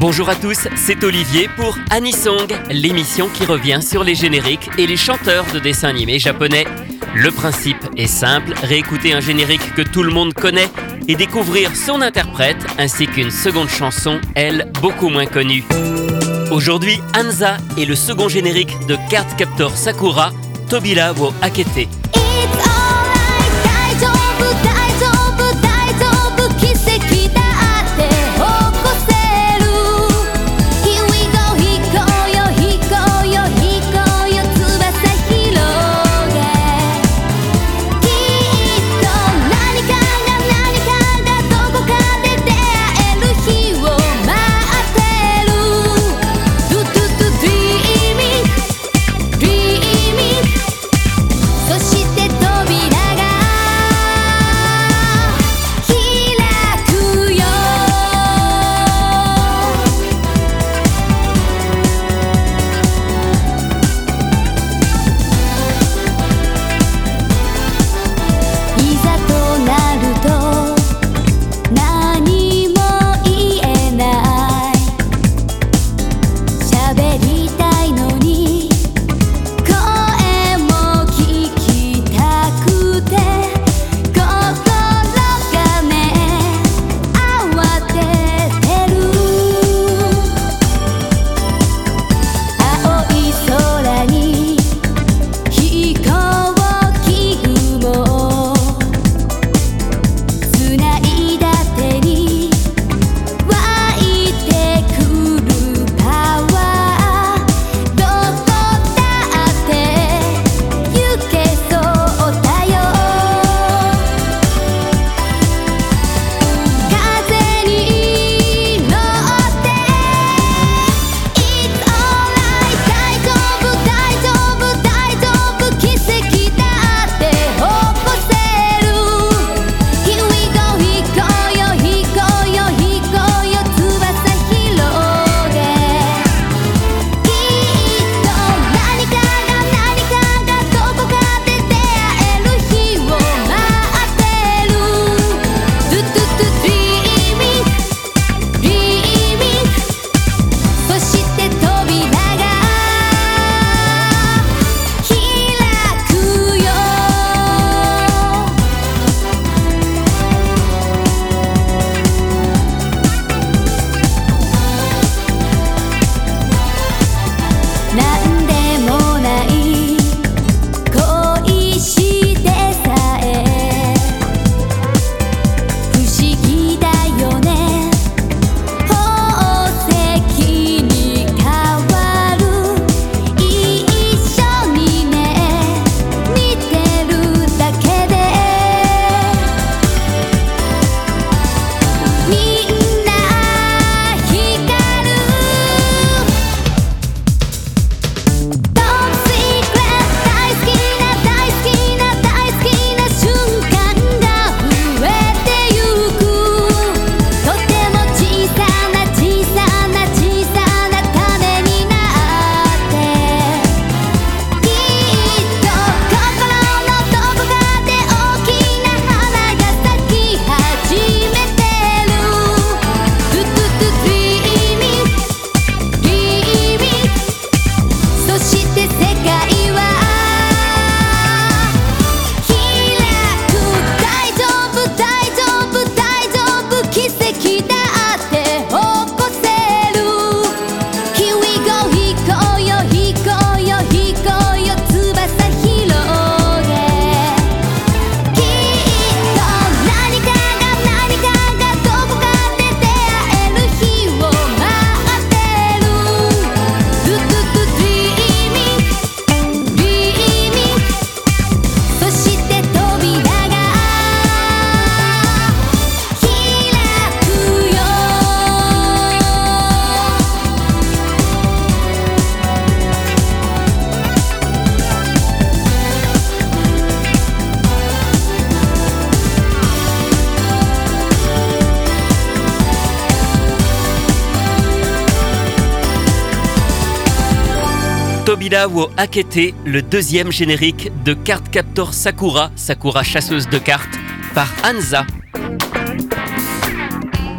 Bonjour à tous, c'est Olivier pour Anisong, l'émission qui revient sur les génériques et les chanteurs de dessins animés japonais. Le principe est simple, réécouter un générique que tout le monde connaît et découvrir son interprète ainsi qu'une seconde chanson, elle, beaucoup moins connue. Aujourd'hui, Anza est le second générique de Card Captor Sakura, Tobila wo Akete. Tobila wo Akete, le deuxième générique de Card Captor Sakura, Sakura chasseuse de cartes, par Anza.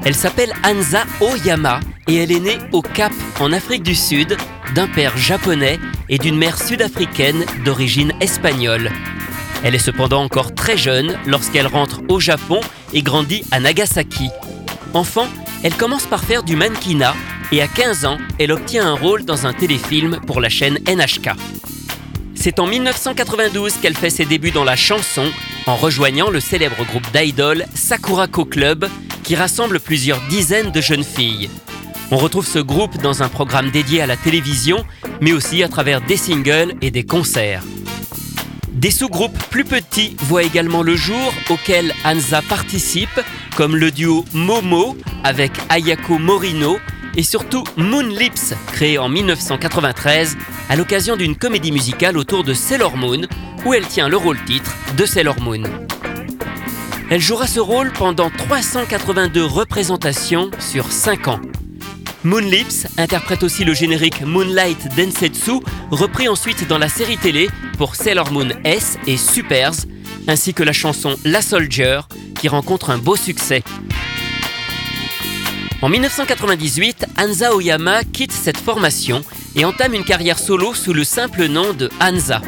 Elle s'appelle Anza Oyama et elle est née au Cap, en Afrique du Sud, d'un père japonais et d'une mère sud-africaine d'origine espagnole. Elle est cependant encore très jeune lorsqu'elle rentre au Japon et grandit à Nagasaki. Enfant, elle commence par faire du mannequinat et à 15 ans, elle obtient un rôle dans un téléfilm pour la chaîne NHK. C'est en 1992 qu'elle fait ses débuts dans la chanson en rejoignant le célèbre groupe d'idol Sakurako Club qui rassemble plusieurs dizaines de jeunes filles. On retrouve ce groupe dans un programme dédié à la télévision, mais aussi à travers des singles et des concerts. Des sous-groupes plus petits voient également le jour auxquels Anza participe, comme le duo Momo avec Ayako Morino et surtout Moon Lips, créé en 1993 à l'occasion d'une comédie musicale autour de Sailor Moon, où elle tient le rôle titre de Sailor Moon. Elle jouera ce rôle pendant 382 représentations sur 5 ans. Moonlips interprète aussi le générique Moonlight Densetsu, repris ensuite dans la série télé pour Sailor Moon S et Supers, ainsi que la chanson La Soldier, qui rencontre un beau succès. En 1998, Hansa Oyama quitte cette formation et entame une carrière solo sous le simple nom de Hansa.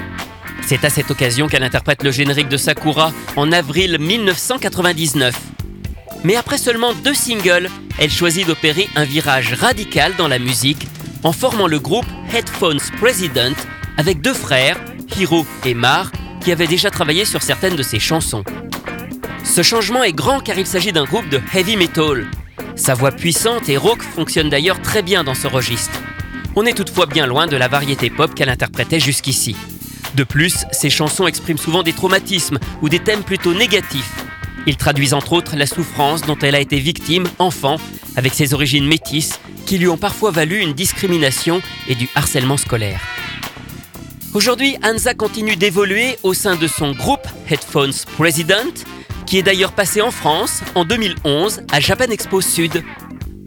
C'est à cette occasion qu'elle interprète le générique de Sakura en avril 1999. Mais après seulement deux singles, elle choisit d'opérer un virage radical dans la musique en formant le groupe Headphones President avec deux frères, Hiro et Mar, qui avaient déjà travaillé sur certaines de ses chansons. Ce changement est grand car il s'agit d'un groupe de heavy metal. Sa voix puissante et rauque fonctionne d'ailleurs très bien dans ce registre. On est toutefois bien loin de la variété pop qu'elle interprétait jusqu'ici. De plus, ses chansons expriment souvent des traumatismes ou des thèmes plutôt négatifs, ils traduisent entre autres la souffrance dont elle a été victime, enfant, avec ses origines métisses, qui lui ont parfois valu une discrimination et du harcèlement scolaire. Aujourd'hui, Hansa continue d'évoluer au sein de son groupe Headphones President, qui est d'ailleurs passé en France en 2011 à Japan Expo Sud.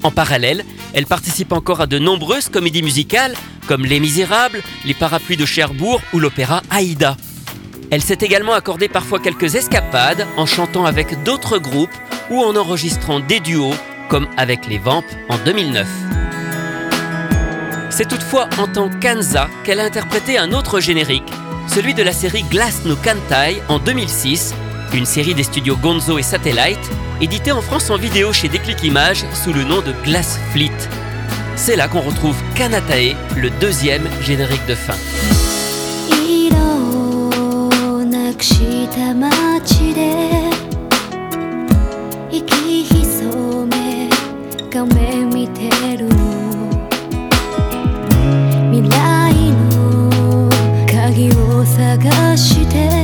En parallèle, elle participe encore à de nombreuses comédies musicales comme Les Misérables, Les Parapluies de Cherbourg ou l'opéra Aïda. Elle s'est également accordé parfois quelques escapades en chantant avec d'autres groupes ou en enregistrant des duos, comme avec les Vamps en 2009. C'est toutefois en tant qu'Anza qu'elle a interprété un autre générique, celui de la série Glass no Kantai en 2006, une série des studios Gonzo et Satellite, éditée en France en vidéo chez Déclic Images sous le nom de Glass Fleet. C'est là qu'on retrouve Kanatae, le deuxième générique de fin. した街で息潜め画面見てる未来の鍵を探して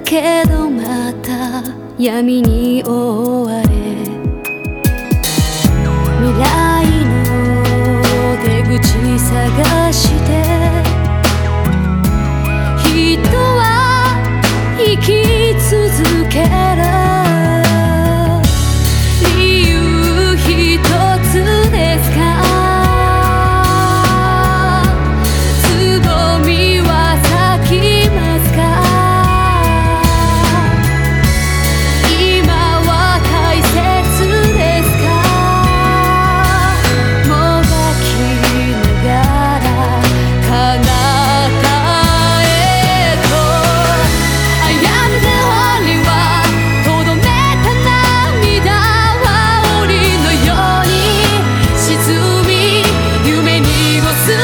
けどまた闇に覆われ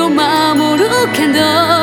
を守るけど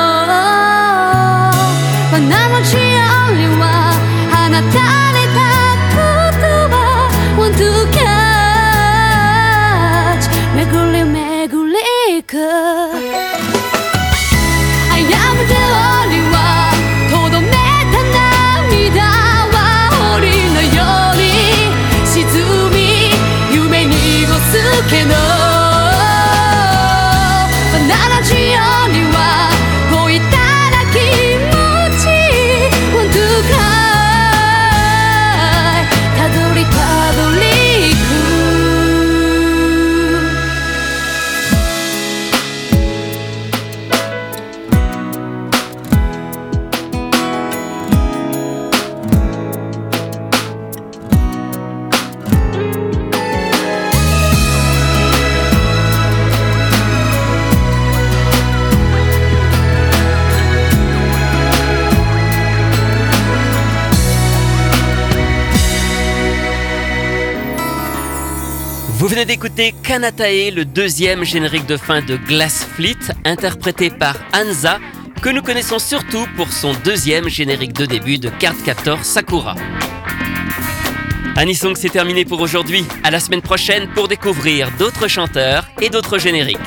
Vous venez d'écouter Kanatae, le deuxième générique de fin de Glass Fleet, interprété par Hansa, que nous connaissons surtout pour son deuxième générique de début de Card Captor Sakura. Anisong, c'est terminé pour aujourd'hui. À la semaine prochaine pour découvrir d'autres chanteurs et d'autres génériques.